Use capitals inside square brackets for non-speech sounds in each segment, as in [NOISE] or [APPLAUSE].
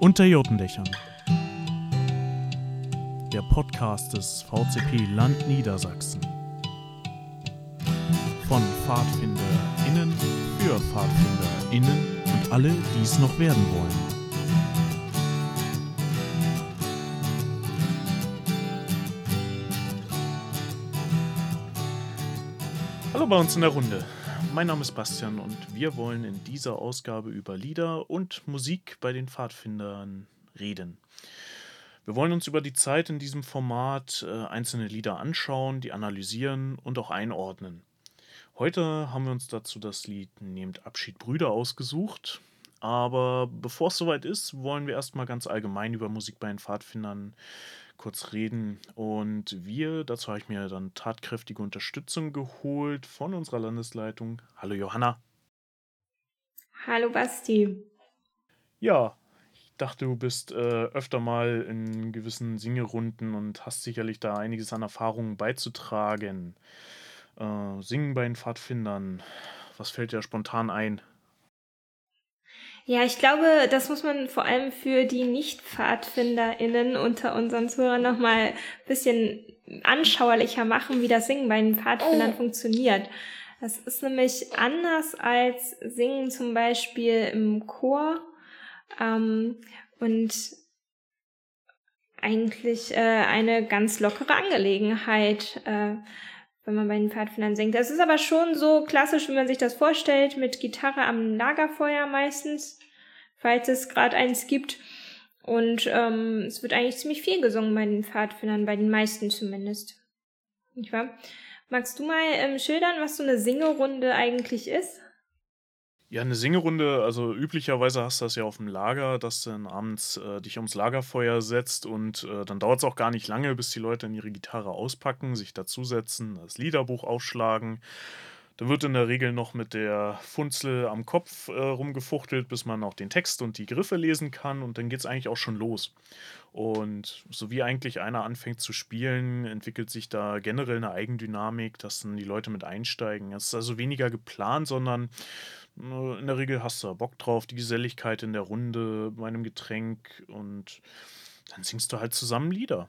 Unter Jotendächern. Der Podcast des VCP Land Niedersachsen. Von PfadfinderInnen für PfadfinderInnen und alle, die es noch werden wollen. Hallo bei uns in der Runde. Mein Name ist Bastian und wir wollen in dieser Ausgabe über Lieder und Musik bei den Pfadfindern reden. Wir wollen uns über die Zeit in diesem Format äh, einzelne Lieder anschauen, die analysieren und auch einordnen. Heute haben wir uns dazu das Lied Nehmt Abschied Brüder ausgesucht. Aber bevor es soweit ist, wollen wir erstmal ganz allgemein über Musik bei den Pfadfindern kurz reden. Und wir, dazu habe ich mir dann tatkräftige Unterstützung geholt von unserer Landesleitung. Hallo Johanna. Hallo Basti. Ja, ich dachte, du bist äh, öfter mal in gewissen Singerunden und hast sicherlich da einiges an Erfahrungen beizutragen. Äh, Singen bei den Pfadfindern. Was fällt dir spontan ein? Ja, ich glaube, das muss man vor allem für die Nicht-PfadfinderInnen unter unseren Zuhörern nochmal ein bisschen anschauerlicher machen, wie das Singen bei den Pfadfindern oh. funktioniert. Das ist nämlich anders als Singen zum Beispiel im Chor ähm, und eigentlich äh, eine ganz lockere Angelegenheit. Äh, wenn man bei den Pfadfindern singt. Das ist aber schon so klassisch, wie man sich das vorstellt, mit Gitarre am Lagerfeuer meistens, falls es gerade eins gibt. Und ähm, es wird eigentlich ziemlich viel gesungen bei den Pfadfindern, bei den meisten zumindest. Nicht wahr? Magst du mal ähm, schildern, was so eine Singerunde eigentlich ist? Ja, eine Singerunde, also üblicherweise hast du das ja auf dem Lager, dass du dann abends äh, dich ums Lagerfeuer setzt und äh, dann dauert es auch gar nicht lange, bis die Leute dann ihre Gitarre auspacken, sich dazusetzen, das Liederbuch aufschlagen. Dann wird in der Regel noch mit der Funzel am Kopf äh, rumgefuchtelt, bis man auch den Text und die Griffe lesen kann und dann geht es eigentlich auch schon los. Und so wie eigentlich einer anfängt zu spielen, entwickelt sich da generell eine Eigendynamik, dass dann die Leute mit einsteigen. Es ist also weniger geplant, sondern in der Regel hast du Bock drauf, die Geselligkeit in der Runde bei einem Getränk und dann singst du halt zusammen Lieder.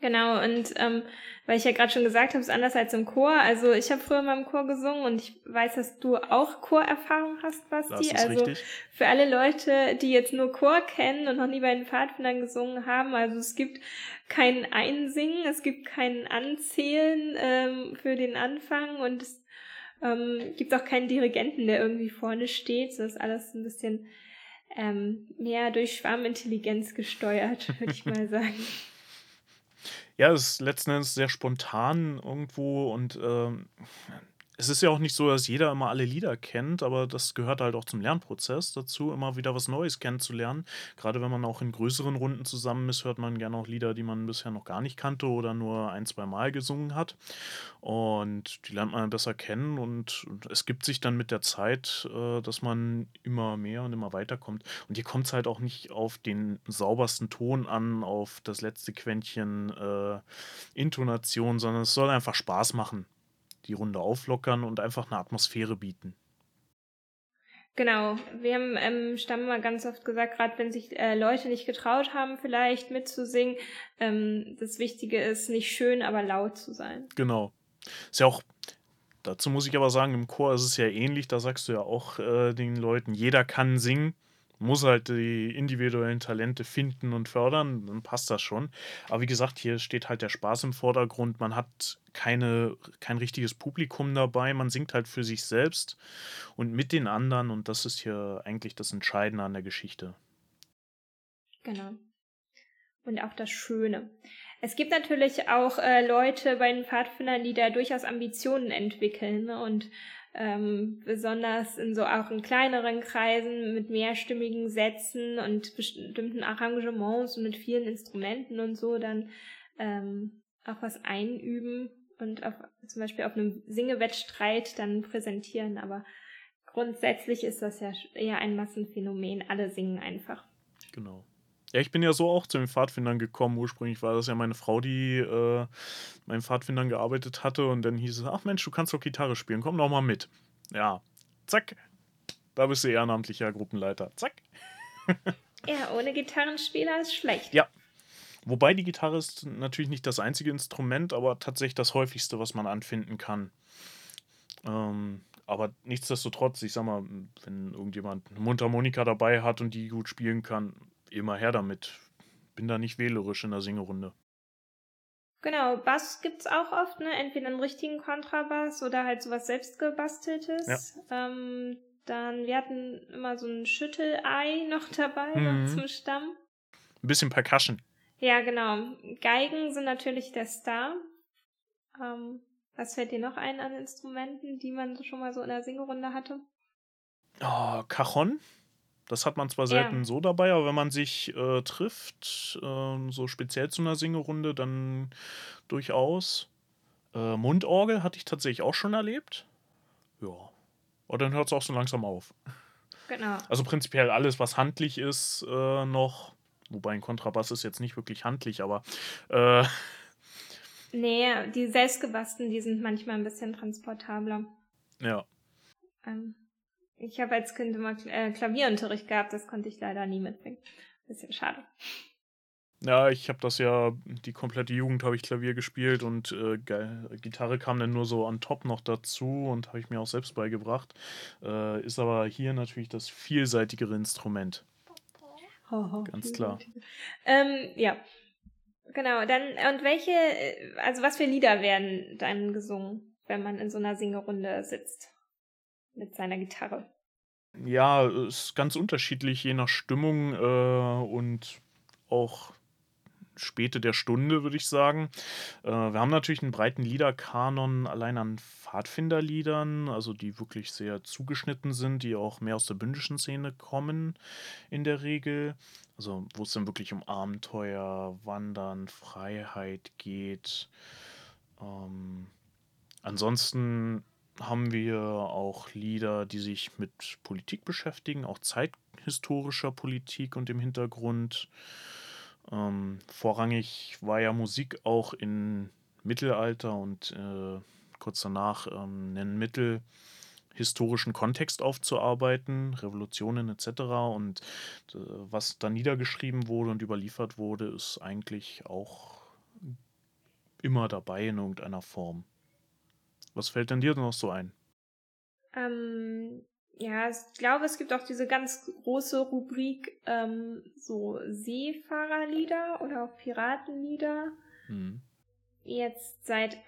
Genau, und ähm, weil ich ja gerade schon gesagt habe, es ist anders als im Chor. Also ich habe früher mal im Chor gesungen und ich weiß, dass du auch Chorerfahrung hast, Basti. Das ist also richtig. für alle Leute, die jetzt nur Chor kennen und noch nie bei den Pfadfindern gesungen haben, also es gibt kein Einsingen, es gibt kein Anzählen ähm, für den Anfang und es ähm, gibt auch keinen Dirigenten, der irgendwie vorne steht. So ist alles ein bisschen ähm, mehr durch Schwarmintelligenz gesteuert, [LAUGHS] würde ich mal sagen. Ja, es ist letzten Endes sehr spontan irgendwo und ähm, es ist ja auch nicht so, dass jeder immer alle Lieder kennt, aber das gehört halt auch zum Lernprozess dazu, immer wieder was Neues kennenzulernen. Gerade wenn man auch in größeren Runden zusammen ist, hört man gerne auch Lieder, die man bisher noch gar nicht kannte oder nur ein, zwei Mal gesungen hat. Und die lernt man besser kennen und es gibt sich dann mit der Zeit, äh, dass man immer mehr und immer weiter kommt. Und hier kommt es halt auch nicht auf den saubersten Ton an, auf das letzte Quäntchen äh, Intonation, sondern es soll einfach Spaß machen die Runde auflockern und einfach eine Atmosphäre bieten. Genau, wir haben ähm, Stamm mal ganz oft gesagt, gerade wenn sich äh, Leute nicht getraut haben, vielleicht mitzusingen, ähm, das Wichtige ist, nicht schön, aber laut zu sein. Genau. Ist ja auch, dazu muss ich aber sagen, im Chor ist es ja ähnlich, da sagst du ja auch äh, den Leuten, jeder kann singen muss halt die individuellen Talente finden und fördern, dann passt das schon. Aber wie gesagt, hier steht halt der Spaß im Vordergrund. Man hat keine, kein richtiges Publikum dabei. Man singt halt für sich selbst und mit den anderen. Und das ist hier eigentlich das Entscheidende an der Geschichte. Genau. Und auch das Schöne. Es gibt natürlich auch äh, Leute bei den Pfadfindern, die da durchaus Ambitionen entwickeln ne? und ähm, besonders in so auch in kleineren Kreisen mit mehrstimmigen Sätzen und bestimmten Arrangements und mit vielen Instrumenten und so dann ähm, auch was einüben und auf, zum Beispiel auf einem Singewettstreit dann präsentieren. Aber grundsätzlich ist das ja eher ein Massenphänomen. Alle singen einfach. Genau. Ja, ich bin ja so auch zu den Pfadfindern gekommen. Ursprünglich war das ja meine Frau, die äh, meinen Pfadfindern gearbeitet hatte. Und dann hieß es, ach Mensch, du kannst doch Gitarre spielen, komm doch mal mit. Ja, zack. Da bist du ehrenamtlicher Gruppenleiter. Zack. [LAUGHS] Ja, ohne Gitarrenspieler ist schlecht. Ja. Wobei die Gitarre ist natürlich nicht das einzige Instrument, aber tatsächlich das häufigste, was man anfinden kann. Ähm, aber nichtsdestotrotz, ich sag mal, wenn irgendjemand eine Mundharmonika dabei hat und die gut spielen kann, immer her damit. Bin da nicht wählerisch in der Singerunde. Genau, Bass gibt's auch oft, ne? Entweder einen richtigen Kontrabass oder halt sowas selbstgebasteltes. Ja. Ähm, dann, wir hatten immer so ein Schüttelei [LAUGHS] noch dabei, mhm. noch zum Stamm. Ein bisschen Percussion. Ja, genau. Geigen sind natürlich der Star. Ähm, was fällt dir noch ein an Instrumenten, die man schon mal so in der Singerunde hatte? Oh, Cajon. Das hat man zwar selten ja. so dabei, aber wenn man sich äh, trifft, äh, so speziell zu einer Singerunde, dann durchaus. Äh, Mundorgel hatte ich tatsächlich auch schon erlebt. Ja. Und dann hört es auch so langsam auf. Genau. Also prinzipiell alles, was handlich ist, äh, noch. Wobei ein Kontrabass ist jetzt nicht wirklich handlich, aber. Äh, nee, die selbstgebastelten, die sind manchmal ein bisschen transportabler. Ja. Ähm, ich habe als Kind immer äh, Klavierunterricht gehabt, das konnte ich leider nie mitbringen. Bisschen schade. Ja, ich habe das ja, die komplette Jugend habe ich Klavier gespielt und äh, Gitarre kam dann nur so on top noch dazu und habe ich mir auch selbst beigebracht. Äh, ist aber hier natürlich das vielseitigere Instrument. Oh, Ganz klar. Ähm, ja. Genau, dann, und welche, also was für Lieder werden dann gesungen, wenn man in so einer Singerunde sitzt? Mit seiner Gitarre? Ja, ist ganz unterschiedlich, je nach Stimmung äh, und auch Späte der Stunde, würde ich sagen. Äh, wir haben natürlich einen breiten Liederkanon allein an Pfadfinderliedern, also die wirklich sehr zugeschnitten sind, die auch mehr aus der bündischen Szene kommen in der Regel. Also wo es dann wirklich um Abenteuer, Wandern, Freiheit geht. Ähm, ansonsten haben wir auch Lieder, die sich mit Politik beschäftigen, auch zeithistorischer Politik und im Hintergrund. Ähm, vorrangig war ja Musik auch im Mittelalter und äh, kurz danach ähm, einen mittelhistorischen Kontext aufzuarbeiten, Revolutionen etc. Und äh, was da niedergeschrieben wurde und überliefert wurde, ist eigentlich auch immer dabei in irgendeiner Form. Was fällt denn dir noch so ein? Ähm, ja, ich glaube, es gibt auch diese ganz große Rubrik ähm, so Seefahrerlieder oder auch Piratenlieder. Mhm. Jetzt seit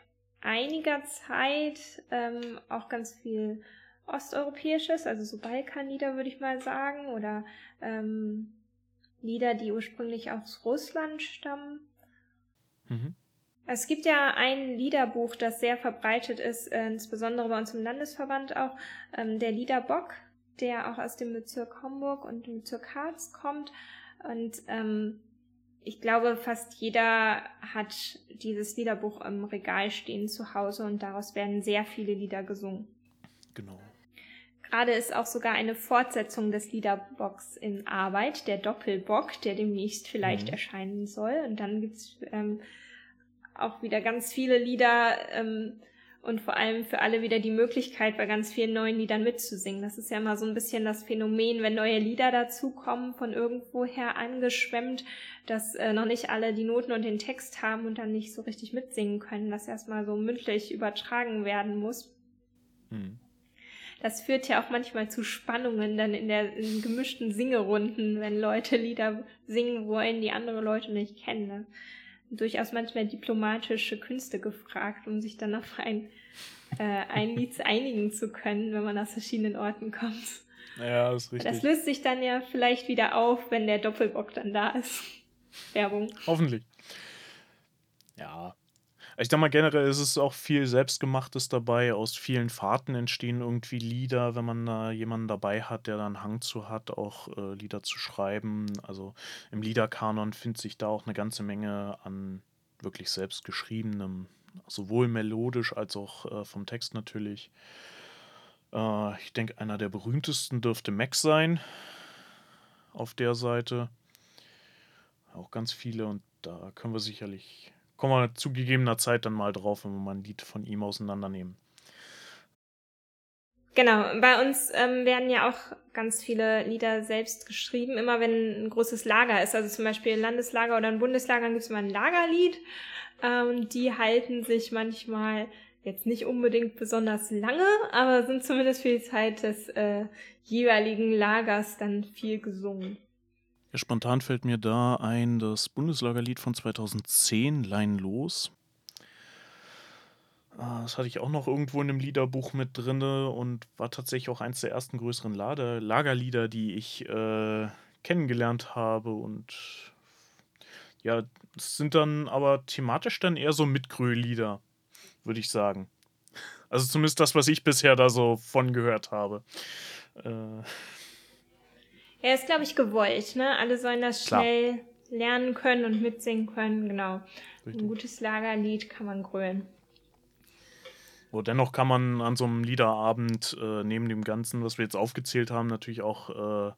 einiger Zeit ähm, auch ganz viel osteuropäisches, also so Balkanlieder würde ich mal sagen, oder ähm, Lieder, die ursprünglich aus Russland stammen. Mhm. Es gibt ja ein Liederbuch, das sehr verbreitet ist, äh, insbesondere bei uns im Landesverband auch, ähm, der Liederbock, der auch aus dem Bezirk Homburg und dem Bezirk Harz kommt. Und ähm, ich glaube, fast jeder hat dieses Liederbuch im Regal stehen zu Hause und daraus werden sehr viele Lieder gesungen. Genau. Gerade ist auch sogar eine Fortsetzung des Liederbocks in Arbeit, der Doppelbock, der demnächst vielleicht mhm. erscheinen soll. Und dann gibt's ähm, auch wieder ganz viele Lieder ähm, und vor allem für alle wieder die Möglichkeit, bei ganz vielen neuen Liedern mitzusingen. Das ist ja immer so ein bisschen das Phänomen, wenn neue Lieder dazukommen, von irgendwoher angeschwemmt, dass äh, noch nicht alle die Noten und den Text haben und dann nicht so richtig mitsingen können, dass erstmal so mündlich übertragen werden muss. Mhm. Das führt ja auch manchmal zu Spannungen dann in der in gemischten Singerunden, wenn Leute Lieder singen wollen, die andere Leute nicht kennen. Durchaus manchmal diplomatische Künste gefragt, um sich dann auf ein, äh, ein Lied [LAUGHS] einigen zu können, wenn man aus verschiedenen Orten kommt. Ja, das ist richtig. Das löst sich dann ja vielleicht wieder auf, wenn der Doppelbock dann da ist. [LAUGHS] Werbung. Hoffentlich. Ja, ich denke mal, generell ist es auch viel Selbstgemachtes dabei. Aus vielen Fahrten entstehen irgendwie Lieder, wenn man da jemanden dabei hat, der da einen Hang zu hat, auch äh, Lieder zu schreiben. Also im Liederkanon findet sich da auch eine ganze Menge an wirklich selbstgeschriebenem, sowohl melodisch als auch äh, vom Text natürlich. Äh, ich denke, einer der berühmtesten dürfte Max sein auf der Seite. Auch ganz viele und da können wir sicherlich kommen wir zu gegebener Zeit dann mal drauf, wenn wir mal ein Lied von ihm auseinandernehmen. Genau, bei uns ähm, werden ja auch ganz viele Lieder selbst geschrieben, immer wenn ein großes Lager ist, also zum Beispiel ein Landeslager oder ein Bundeslager, dann gibt es immer ein Lagerlied. Ähm, die halten sich manchmal jetzt nicht unbedingt besonders lange, aber sind zumindest für die Zeit des äh, jeweiligen Lagers dann viel gesungen. Ja, spontan fällt mir da ein das Bundeslagerlied von 2010, Lein los. Ah, das hatte ich auch noch irgendwo in 'nem Liederbuch mit drinne und war tatsächlich auch eins der ersten größeren Lade Lagerlieder, die ich, äh, kennengelernt habe und ja, es sind dann aber thematisch dann eher so Mitgröl-Lieder, würde ich sagen. Also, zumindest das, was ich bisher da so von gehört habe. Äh. Ja, ist, glaube ich, gewollt, ne? Alle sollen das Klar. schnell lernen können und mitsingen können, genau. Richtig. 'N gutes Lagerlied kann man grölen. Aber dennoch kann man an so einem Liederabend äh, neben dem Ganzen, was wir jetzt aufgezählt haben, natürlich auch äh,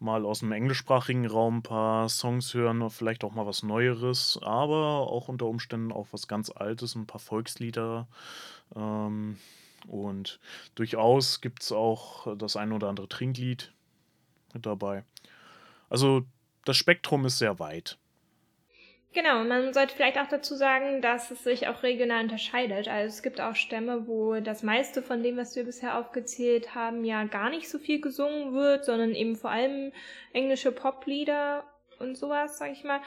mal aus dem englischsprachigen Raum ein paar Songs hören, vielleicht auch mal was Neueres, aber auch unter Umständen auch was ganz Altes, ein paar Volkslieder. Ähm, und durchaus gibt es auch das ein oder andere Trinklied mit dabei. Also das Spektrum ist sehr weit. Genau, man sollte vielleicht auch dazu sagen, dass es sich auch regional unterscheidet. Also es gibt auch Stämme, wo das meiste von dem, was wir bisher aufgezählt haben, ja gar nicht so viel gesungen wird, sondern eben vor allem englische Poplieder und sowas, sag ich mal.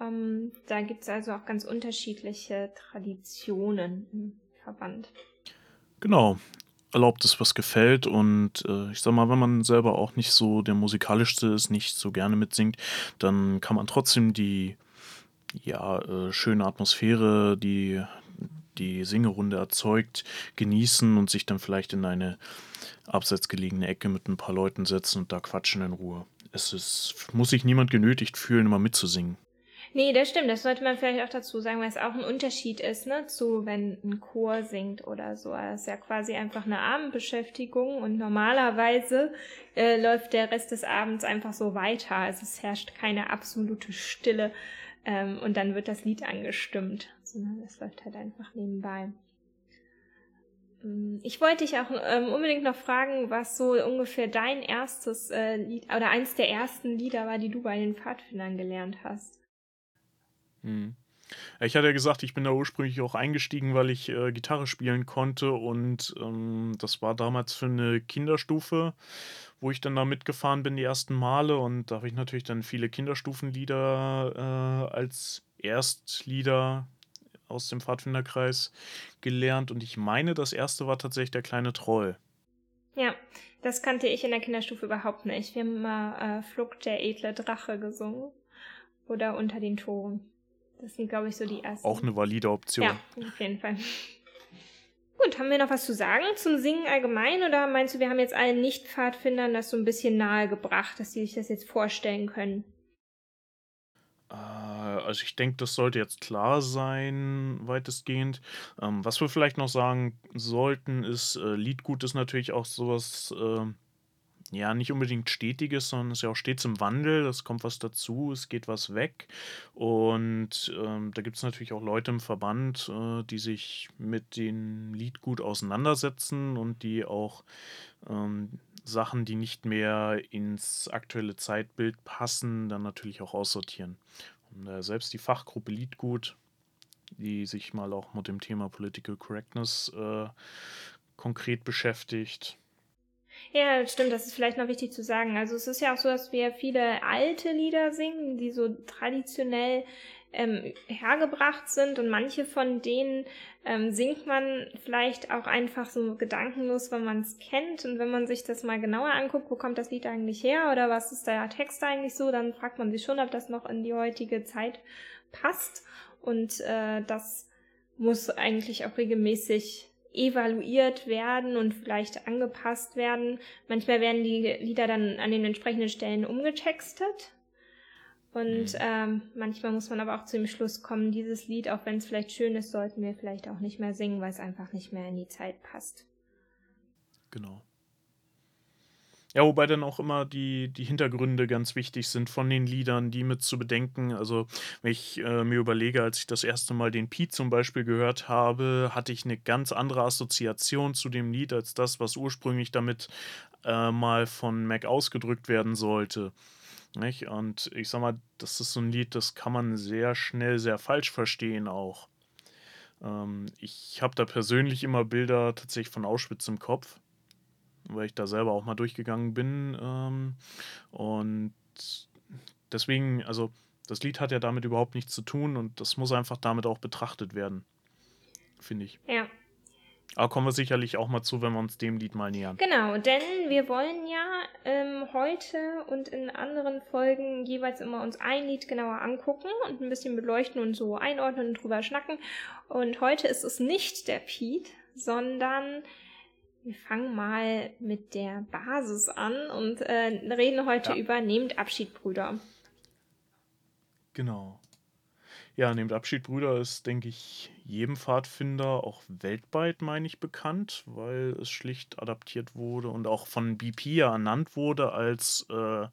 Ähm, da gibt's also auch ganz unterschiedliche Traditionen im Verband. Genau. Erlaubt es, was gefällt und äh, ich sag mal, wenn man selber auch nicht so der musikalischste ist, nicht so gerne mitsingt, dann kann man trotzdem die ja, äh, schöne Atmosphäre, die die Singerunde erzeugt, genießen und sich dann vielleicht in eine abseits gelegene Ecke mit ein paar Leuten setzen und da quatschen in Ruhe. Es ist, muss sich niemand genötigt fühlen, immer mitzusingen. Nee, das stimmt. Das sollte man vielleicht auch dazu sagen, weil es auch ein Unterschied ist, ne, zu wenn ein Chor singt oder so. Das ist ja quasi einfach eine Abendbeschäftigung und normalerweise äh, läuft der Rest des Abends einfach so weiter. Also es herrscht keine absolute Stille. Ähm, und dann wird das Lied angestimmt. Sondern das läuft halt einfach nebenbei. Ähm, ich wollte dich auch ähm, unbedingt noch fragen, was so ungefähr dein erstes äh, Lied oder eins der ersten Lieder war, die du bei den Pfadfindern gelernt hast. Hm. Ich hatte ja gesagt, ich bin da ursprünglich auch eingestiegen, weil ich äh, Gitarre spielen konnte und ähm, das war damals für eine Kinderstufe wo ich dann da mitgefahren bin die ersten Male und da habe ich natürlich dann viele Kinderstufenlieder äh, als Erstlieder aus dem Pfadfinderkreis gelernt und ich meine, das erste war tatsächlich der kleine Troll. Ja, das kannte ich in der Kinderstufe überhaupt nicht. Wir haben mal äh, Flug der edle Drache gesungen oder Unter den Toren. Das sind, glaube ich, so die ersten. Auch eine valide Option. Ja, auf jeden Fall. Gut, haben wir noch was zu sagen zum Singen allgemein oder meinst du, wir haben jetzt allen Nicht-Pfadfindern das so ein bisschen nahe gebracht, dass sie sich das jetzt vorstellen können? Äh, also ich denke, das sollte jetzt klar sein, weitestgehend. Ähm, was wir vielleicht noch sagen sollten, ist, äh, Liedgut ist natürlich auch sowas, äh, ja, nicht unbedingt stetiges, sondern ist ja auch stets im Wandel. Es kommt was dazu, es geht was weg. Und ähm, da gibt es natürlich auch Leute im Verband, äh, die sich mit dem Lied gut auseinandersetzen und die auch ähm, Sachen, die nicht mehr ins aktuelle Zeitbild passen, dann natürlich auch aussortieren. Und äh, selbst die Fachgruppe Liedgut, die sich mal auch mit dem Thema Political Correctness äh, konkret beschäftigt, ja, stimmt, das ist vielleicht noch wichtig zu sagen. Also es ist ja auch so, dass wir viele alte Lieder singen, die so traditionell ähm, hergebracht sind. Und manche von denen ähm, singt man vielleicht auch einfach so gedankenlos, wenn man es kennt. Und wenn man sich das mal genauer anguckt, wo kommt das Lied eigentlich her oder was ist der Text eigentlich so, dann fragt man sich schon, ob das noch in die heutige Zeit passt. Und äh, das muss eigentlich auch regelmäßig evaluiert werden und vielleicht angepasst werden. Manchmal werden die Lieder dann an den entsprechenden Stellen umgetextet. Und mhm. ähm, manchmal muss man aber auch zu dem Schluss kommen, dieses Lied, auch wenn es vielleicht schön ist, sollten wir vielleicht auch nicht mehr singen, weil es einfach nicht mehr in die Zeit passt. Genau. Ja, wobei dann auch immer die die Hintergründe ganz wichtig sind von den Liedern, die mit zu bedenken. Also, wenn ich, äh, mir überlege, als ich das erste Mal den Pete zum Beispiel gehört habe, hatte ich eine ganz andere Assoziation zu dem Lied als das, was ursprünglich damit, äh, mal von Mac ausgedrückt werden sollte, nicht? Und ich sage mal, das ist so ein Lied, das kann man sehr schnell sehr falsch verstehen auch. Ähm, ich habe da persönlich immer Bilder tatsächlich von Auschwitz im Kopf weil ich da selber auch mal durchgegangen bin. Ähm, und deswegen, also das Lied hat ja damit überhaupt nichts zu tun und das muss einfach damit auch betrachtet werden, finde ich. Ja. Aber kommen wir sicherlich auch mal zu, wenn wir uns dem Lied mal nähern. Genau, denn wir wollen ja ähm, heute und in anderen Folgen jeweils immer uns ein Lied genauer angucken und ein bisschen beleuchten und so einordnen und drüber schnacken. Und heute ist es nicht der Pete, sondern wir fangen mal mit der Basis an und äh, reden heute ja. über Nehmt Abschied, Brüder. Genau. Ja, Nehmt Abschied, Brüder ist, denke ich, jedem Pfadfinder auch weltweit, meine ich, bekannt, weil es schlicht adaptiert wurde und auch von BP ja ernannt wurde als äh, äh,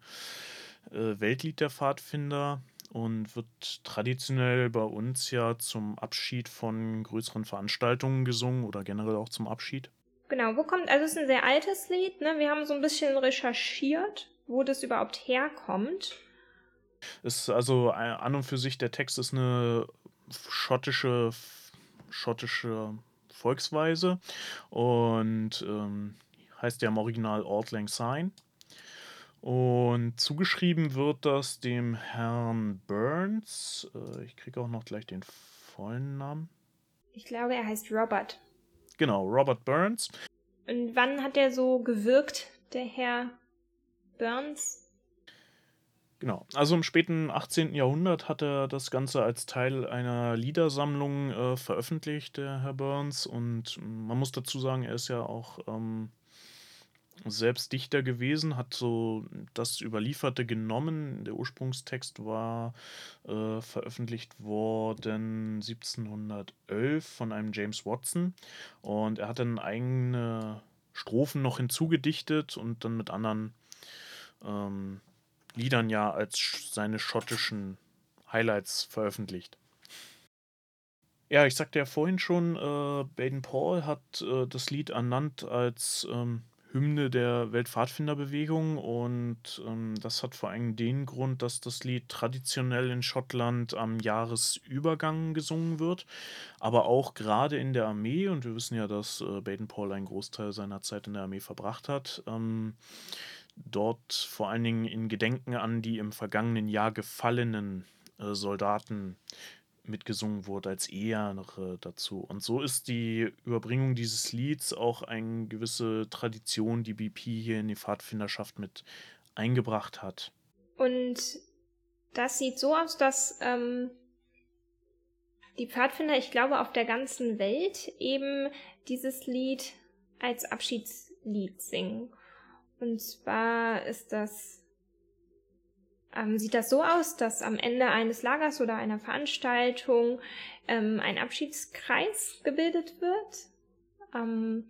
Weltlied der Pfadfinder und wird traditionell bei uns ja zum Abschied von größeren Veranstaltungen gesungen oder generell auch zum Abschied. Genau, wo kommt, also es ist ein sehr altes Lied, ne? Wir haben so ein bisschen recherchiert, wo das überhaupt herkommt. Ist also äh, an und für sich, der Text ist eine schottische, schottische Volksweise und ähm, heißt ja im Original Auld Lang Syne. Und zugeschrieben wird das dem Herrn Burns. Äh, ich kriege auch noch gleich den vollen Namen. Ich glaube, er heißt Robert. Genau, Robert Burns. Und wann hat er so gewirkt, der Herr Burns? Genau, also im späten 18. Jahrhundert hat er das Ganze als Teil einer Liedersammlung äh, veröffentlicht, der Herr Burns. Und man muss dazu sagen, er ist ja auch ähm, selbst Dichter gewesen, hat so das Überlieferte genommen. Der Ursprungstext war äh, veröffentlicht worden 1711 von einem James Watson und er hat dann eigene Strophen noch hinzugedichtet und dann mit anderen ähm, Liedern ja als seine schottischen Highlights veröffentlicht. Ja, ich sagte ja vorhin schon, äh, Baden Paul hat äh, das Lied ernannt als ähm, Hymne der Weltpfadfinderbewegung und ähm, das hat vor allem den Grund, dass das Lied traditionell in Schottland am Jahresübergang gesungen wird, aber auch gerade in der Armee, und wir wissen ja, dass äh, Baden-Paul einen Großteil seiner Zeit in der Armee verbracht hat, ähm, dort vor allen Dingen in Gedenken an die im vergangenen Jahr gefallenen äh, Soldaten mitgesungen wurde als Ehre dazu. Und so ist die Überbringung dieses Lieds auch eine gewisse Tradition, die BP hier in die Pfadfinderschaft mit eingebracht hat. Und das sieht so aus, dass ähm, die Pfadfinder, ich glaube, auf der ganzen Welt eben dieses Lied als Abschiedslied singen. Und zwar ist das ähm, sieht das so aus, dass am Ende eines Lagers oder einer Veranstaltung ähm, ein Abschiedskreis gebildet wird. Ähm,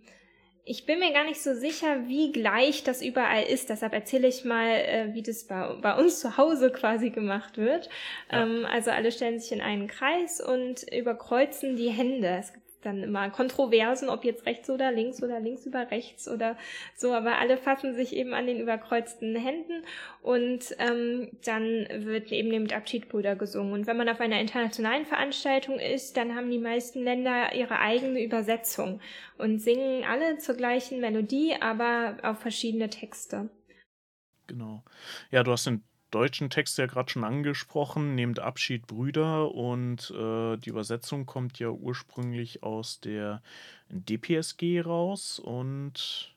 ich bin mir gar nicht so sicher, wie gleich das überall ist. Deshalb erzähle ich mal, äh, wie das bei, bei, uns zu Hause quasi gemacht wird. Ja. Ähm, also alle stellen sich in einen Kreis und überkreuzen die Hände. Es gibt dann immer Kontroversen, ob jetzt rechts oder links oder links über rechts oder so, aber alle fassen sich eben an den überkreuzten Händen und ähm, dann wird eben mit Abschiedbrüder gesungen. Und wenn man auf einer internationalen Veranstaltung ist, dann haben die meisten Länder ihre eigene Übersetzung und singen alle zur gleichen Melodie, aber auf verschiedene Texte. Genau. Ja, du hast den deutschen Text ja gerade schon angesprochen, nehmt Abschied Brüder. Und äh, die Übersetzung kommt ja ursprünglich aus der DPSG raus. Und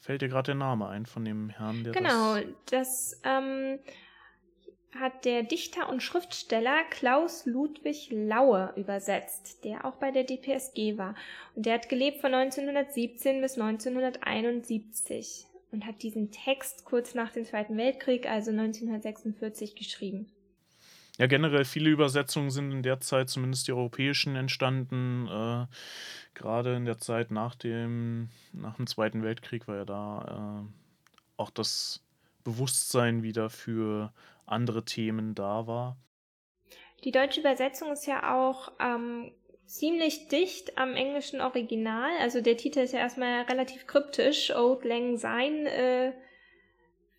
fällt dir gerade der Name ein von dem Herrn, der Genau, das, das ähm, hat der Dichter und Schriftsteller Klaus Ludwig Laue übersetzt, der auch bei der DPSG war. Und der hat gelebt von 1917 bis 1971 und hat diesen Text kurz nach dem Zweiten Weltkrieg, also 1946, geschrieben. Ja, generell viele Übersetzungen sind in der Zeit, zumindest die europäischen, entstanden. Äh, gerade in der Zeit nach dem, nach dem Zweiten Weltkrieg war ja da auch das Bewusstsein wieder für andere Themen da war. Die deutsche Übersetzung ist ja auch ähm, ziemlich dicht am englischen Original. Also der Titel ist ja erstmal relativ kryptisch. Old Lang Syne äh,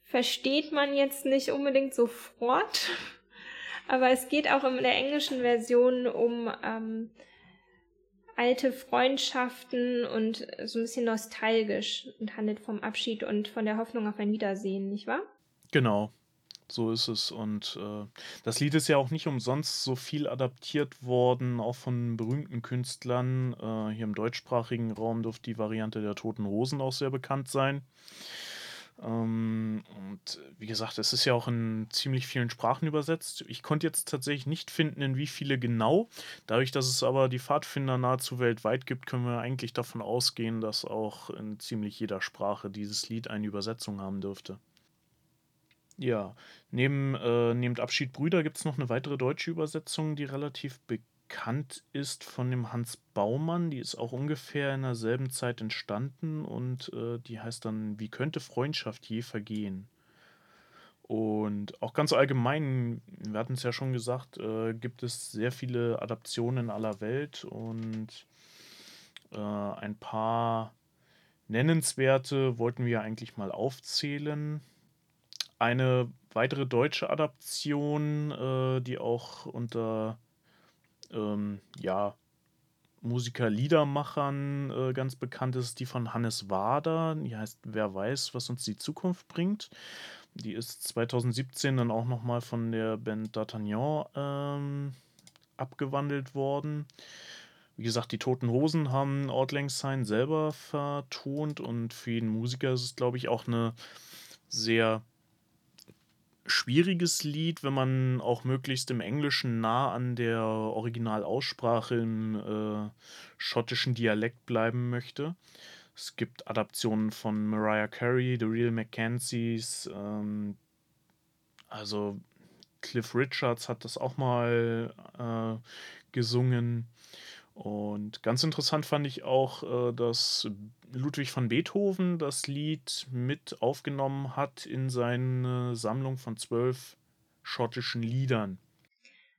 versteht man jetzt nicht unbedingt sofort. [LAUGHS] Aber es geht auch in der englischen Version um ähm, alte Freundschaften und so ein bisschen nostalgisch und handelt vom Abschied und von der Hoffnung auf ein Wiedersehen, nicht wahr? Genau, so ist es. Und äh, das Lied ist ja auch nicht umsonst so viel adaptiert worden, auch von berühmten Künstlern. Äh, hier im deutschsprachigen Raum dürfte die Variante der Toten Rosen auch sehr bekannt sein. Ähm, und wie gesagt, es ist ja auch in ziemlich vielen Sprachen übersetzt. Ich konnte jetzt tatsächlich nicht finden, in wie viele genau. Dadurch, dass es aber die Pfadfinder nahezu weltweit gibt, können wir eigentlich davon ausgehen, dass auch in ziemlich jeder Sprache dieses Lied eine Übersetzung haben dürfte. Ja, neben, äh, neben Abschied Brüder gibt es noch eine weitere deutsche Übersetzung, die relativ bekannt ist von dem Hans Baumann. Die ist auch ungefähr in derselben Zeit entstanden und äh, die heißt dann Wie könnte Freundschaft je vergehen? Und auch ganz allgemein, wir hatten es ja schon gesagt, äh, gibt es sehr viele Adaptionen in aller Welt und äh, ein paar nennenswerte wollten wir eigentlich mal aufzählen. Eine weitere deutsche Adaption, äh, die auch unter ähm, ja, Musiker-Liedermachern äh, ganz bekannt ist, die von Hannes Wader. Die heißt Wer weiß, was uns die Zukunft bringt. Die ist 2017 dann auch nochmal von der Band D'Artagnan ähm, abgewandelt worden. Wie gesagt, die Toten Hosen haben Ort Sein selber vertont und für jeden Musiker ist es, glaube ich, auch eine sehr schwieriges Lied, wenn man auch möglichst im Englischen nah an der Originalaussprache im äh, schottischen Dialekt bleiben möchte. Es gibt Adaptionen von Mariah Carey, The Real Mackenzies, ähm, also Cliff Richards hat das auch mal äh, gesungen. Und ganz interessant fand ich auch, äh, dass Ludwig van Beethoven das Lied mit aufgenommen hat in seine Sammlung von zwölf schottischen Liedern.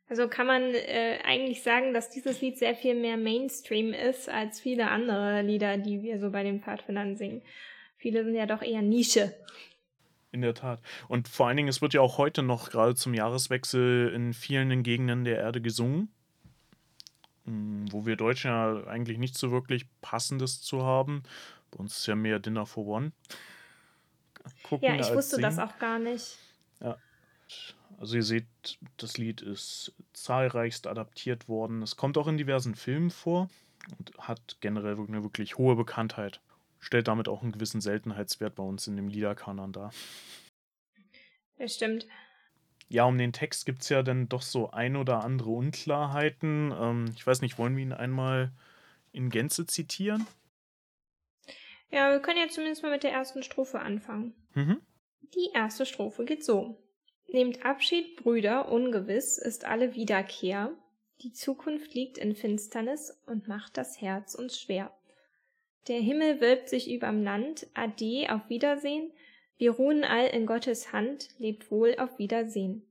Also kann man äh, eigentlich sagen, dass dieses Lied sehr viel mehr Mainstream ist als viele andere Lieder, die wir so bei den Pfadfindern singen. Viele sind ja doch eher Nische. In der Tat. Und vor allen Dingen, es wird ja auch heute noch gerade zum Jahreswechsel in vielen Gegenden der Erde gesungen. Hm, wo wir Deutschen ja eigentlich nicht so wirklich Passendes zu haben. Bei uns ist ja mehr Dinner for One. Gucken ja, ich wusste singen. das auch gar nicht. Ja. Also ihr seht, das Lied ist zahlreichst adaptiert worden. Es kommt auch in diversen Filmen vor und hat generell eine wirklich hohe Bekanntheit. Stellt damit auch einen gewissen Seltenheitswert bei uns in dem Liederkanon dar. Das stimmt. Ja, um den Text gibt es ja dann doch so ein oder andere Unklarheiten. Ähm, ich weiß nicht, wollen wir ihn einmal in Gänze zitieren? Ja, wir können ja zumindest mal mit der ersten Strophe anfangen. Mhm. Die erste Strophe geht so. Nehmt Abschied, Brüder, ungewiss ist alle Wiederkehr. Die Zukunft liegt in Finsternis und macht das Herz uns schwer. Der Himmel wölbt sich überm Land, Ade, auf Wiedersehen, wir ruhen all in Gottes Hand, lebt wohl auf Wiedersehen.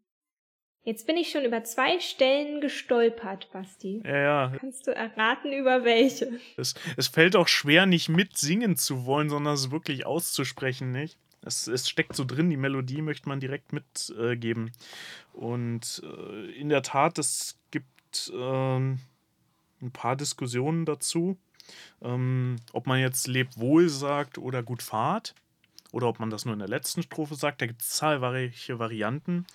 Jetzt bin ich schon über zwei Stellen gestolpert, Basti. Ja, ja. Kannst du erraten, über welche? Es, es fällt auch schwer, nicht mitsingen zu wollen, sondern es wirklich auszusprechen, nicht? Es, es steckt so drin, die Melodie möchte man direkt mitgeben. Äh, Und äh, in der Tat, es gibt äh, ein paar Diskussionen dazu, ähm, ob man jetzt lebt wohl sagt oder gut fahrt oder ob man das nur in der letzten Strophe sagt. Da gibt es zahlreiche Varianten.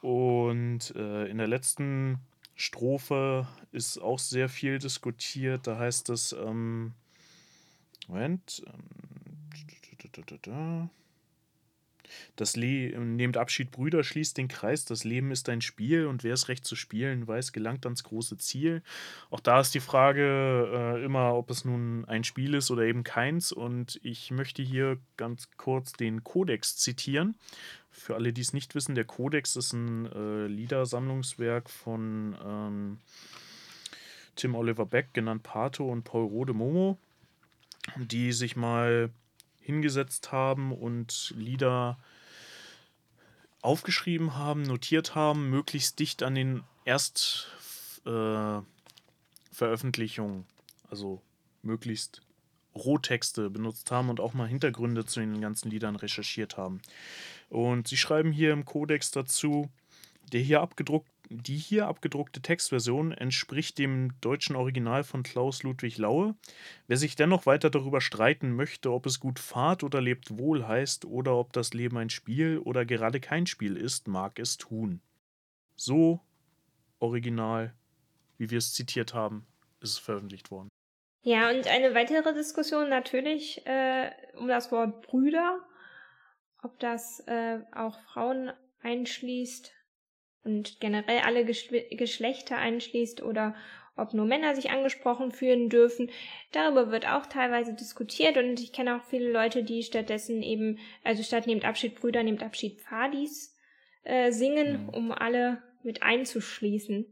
Und äh, in der letzten Strophe ist auch sehr viel diskutiert. Da heißt es, ähm, Moment, ähm, das Le nehmt Abschied, Brüder, schließt den Kreis. Das Leben ist ein Spiel und wer es recht zu spielen weiß, gelangt ans große Ziel. Auch da ist die Frage äh, immer, ob es nun ein Spiel ist oder eben keins. Und ich möchte hier ganz kurz den Kodex zitieren. Für alle, die es nicht wissen, der Kodex ist ein äh, Liedersammlungswerk von ähm, Tim Oliver Beck, genannt Pato und Paul Rode Momo, die sich mal hingesetzt haben und Lieder aufgeschrieben haben, notiert haben, möglichst dicht an den Erstveröffentlichungen, äh, also möglichst Rohtexte benutzt haben und auch mal Hintergründe zu den ganzen Liedern recherchiert haben. Und sie schreiben hier im Kodex dazu, der hier abgedruckt, die hier abgedruckte Textversion entspricht dem deutschen Original von Klaus Ludwig Laue. Wer sich dennoch weiter darüber streiten möchte, ob es gut fahrt oder lebt wohl heißt oder ob das Leben ein Spiel oder gerade kein Spiel ist, mag es tun. So original, wie wir es zitiert haben, ist es veröffentlicht worden. Ja, und eine weitere Diskussion natürlich äh, um das Wort Brüder, ob das äh, auch Frauen einschließt und generell alle Geschle Geschlechter einschließt oder ob nur Männer sich angesprochen fühlen dürfen. Darüber wird auch teilweise diskutiert und ich kenne auch viele Leute, die stattdessen eben, also statt nehmt Abschied Brüder, nehmt Abschied Pfadis äh, singen, mhm. um alle mit einzuschließen.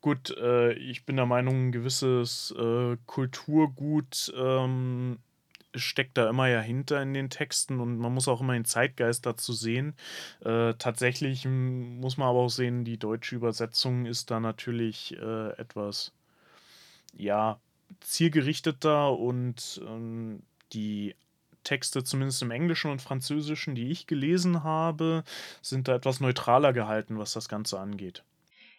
Gut, äh, ich bin der Meinung, ein gewisses äh, Kulturgut ähm, steckt da immer ja hinter in den Texten und man muss auch immer den Zeitgeist dazu sehen. Äh, tatsächlich muss man aber auch sehen, die deutsche Übersetzung ist da natürlich äh, etwas, ja, zielgerichteter und ähm, die Texte, zumindest im Englischen und Französischen, die ich gelesen habe, sind da etwas neutraler gehalten, was das Ganze angeht.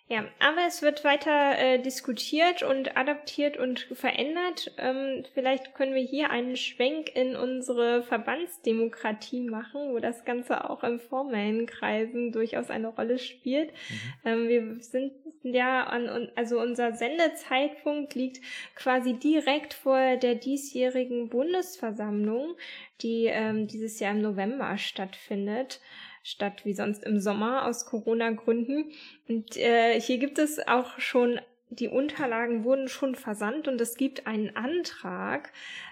Ja, aber es wird weiter äh, diskutiert und adaptiert und verändert. Ähm, vielleicht können wir hier einen Schwenk in unsere Verbandsdemokratie machen, wo das Ganze auch in formellen Kreisen durchaus eine Rolle spielt. Mhm. Ähm, wir sind ja an, also unser Sendezeitpunkt liegt quasi direkt vor der diesjährigen Bundesversammlung, die ähm, dieses Jahr im November stattfindet statt wie sonst im Sommer aus Corona-Gründen. Und äh, hier gibt es auch schon, die Unterlagen wurden schon versandt und es gibt einen Antrag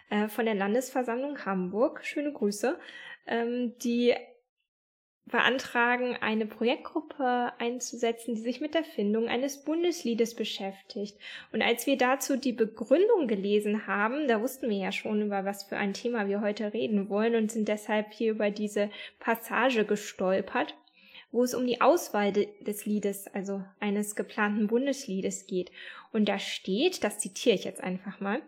äh, von der Landesversammlung Hamburg, schöne Grüße, ähm, die beantragen, eine Projektgruppe einzusetzen, die sich mit der Findung eines Bundesliedes beschäftigt. Und als wir dazu die Begründung gelesen haben, da wussten wir ja schon, über was für ein Thema wir heute reden wollen und sind deshalb hier über diese Passage gestolpert, wo es um die Auswahl des Liedes, also eines geplanten Bundesliedes geht. Und da steht, das zitiere ich jetzt einfach mal,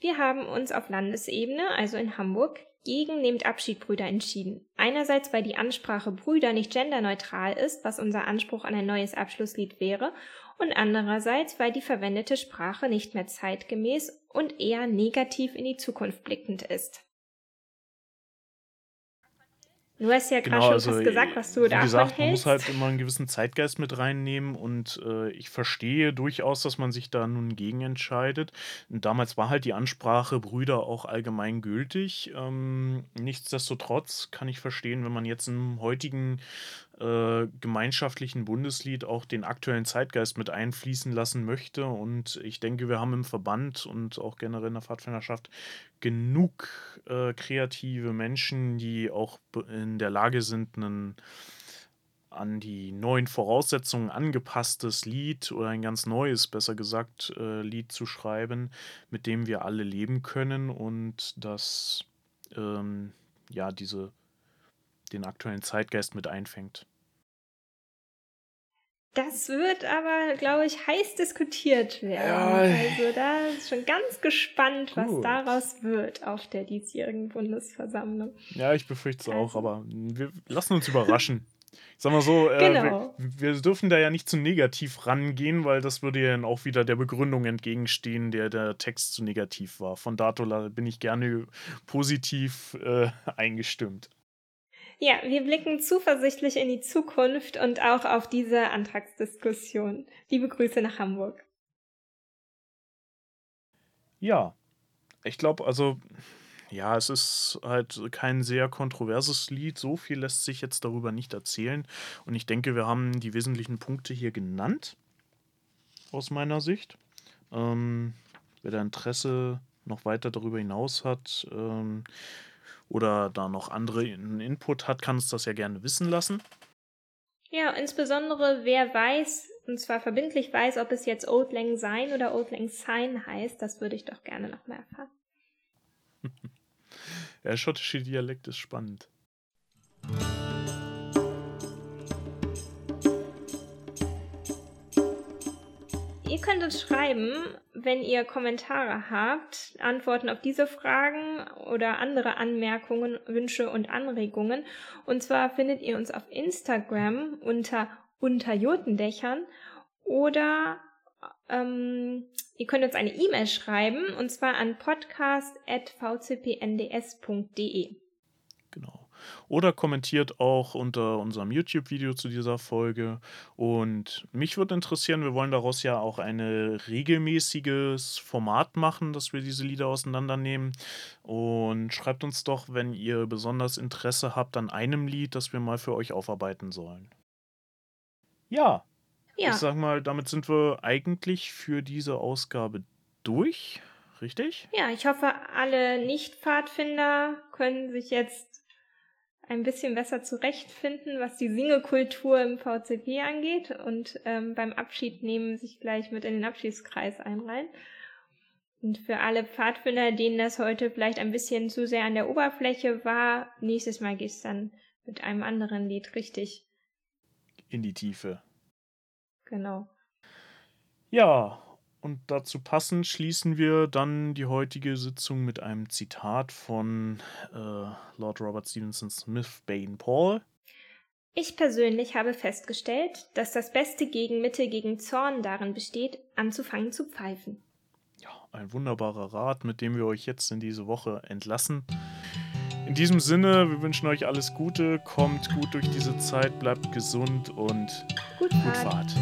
wir haben uns auf Landesebene, also in Hamburg, gegen Nehmt Abschied Brüder entschieden. Einerseits, weil die Ansprache Brüder nicht genderneutral ist, was unser Anspruch an ein neues Abschlusslied wäre, und andererseits, weil die verwendete Sprache nicht mehr zeitgemäß und eher negativ in die Zukunft blickend ist. Du hast ja gerade genau, schon also, fast gesagt, was du davon gesagt, hältst. Man muss halt immer einen gewissen Zeitgeist mit reinnehmen und äh, ich verstehe durchaus, dass man sich da nun gegen entscheidet. Und damals war halt die Ansprache Brüder auch allgemein gültig. Ähm, nichtsdestotrotz kann ich verstehen, wenn man jetzt im heutigen äh, gemeinschaftlichen Bundeslied auch den aktuellen Zeitgeist mit einfließen lassen möchte. Und ich denke, wir haben im Verband und auch generell in der Pfadfinderschaft genug äh, kreative Menschen, die auch in der Lage sind, einen an die neuen Voraussetzungen angepasstes Lied oder ein ganz neues, besser gesagt, äh, Lied zu schreiben, mit dem wir alle leben können und das ähm, ja diese den aktuellen Zeitgeist mit einfängt. Das wird aber, glaube ich, heiß diskutiert werden. Ja. Also da ist schon ganz gespannt, was daraus wird auf der diesjährigen Bundesversammlung. Ja, ich befürchte es also. auch, aber wir lassen uns überraschen. Ich sag mal so, äh, genau. wir, wir, dürfen da ja nicht zu negativ rangehen, weil das würde ja dann auch wieder der Begründung entgegenstehen, der der Text zu negativ war. Von dato bin ich gerne positiv äh, eingestimmt. Ja, wir blicken zuversichtlich in die Zukunft und auch auf diese Antragsdiskussion. Liebe Grüße nach Hamburg. Ja, ich glaube, also, ja, es ist halt kein sehr kontroverses Lied. So viel lässt sich jetzt darüber nicht erzählen. Und ich denke, wir haben die wesentlichen Punkte hier genannt, aus meiner Sicht. Ähm, wer da Interesse noch weiter darüber hinaus hat, ähm, oder da noch andere Input hat, kann uns das ja gerne wissen lassen. Ja, insbesondere wer weiß, und zwar verbindlich weiß, ob es jetzt Old Lang Syne oder Old Lang Syne heißt, das würde ich doch gerne noch mal erfahren. [LAUGHS] Der schottische Dialekt ist spannend. Ihr könnt uns schreiben, wenn ihr Kommentare habt, Antworten auf diese Fragen oder andere Anmerkungen, Wünsche und Anregungen. Und zwar findet ihr uns auf Instagram unter Unterjotendächern oder ähm, ihr könnt uns eine E-Mail schreiben und zwar an podcast.vcpnds.de. Genau. Oder kommentiert auch unter unserem YouTube-Video zu dieser Folge. Und mich würde interessieren, wir wollen daraus ja auch ein regelmäßiges Format machen, dass wir diese Lieder auseinandernehmen. Und schreibt uns doch, wenn ihr besonders Interesse habt an einem Lied, das wir mal für euch aufarbeiten sollen. Ja, ja. Ich sag mal, damit sind wir eigentlich für diese Ausgabe durch. Richtig? Ja, ich hoffe, alle Nicht-Pfadfinder können sich jetzt ein bisschen besser zurechtfinden, was die Singekultur im VCP angeht und ähm, beim Abschied nehmen sich gleich mit in den Abschiedskreis einreihen. Und für alle Pfadfinder, denen das heute vielleicht ein bisschen zu sehr an der Oberfläche war, nächstes Mal geht's dann mit einem anderen Lied richtig in die Tiefe. Genau. Ja, und dazu passend schließen wir dann die heutige Sitzung mit einem Zitat von äh, Lord Robert Stevenson Smith Bain Paul. Ich persönlich habe festgestellt, dass das beste Gegenmittel gegen Zorn darin besteht, anzufangen zu pfeifen. Ja, ein wunderbarer Rat, mit dem wir euch jetzt in diese Woche entlassen. In diesem Sinne, wir wünschen euch alles Gute, kommt gut durch diese Zeit, bleibt gesund und gut, gut Fahrt.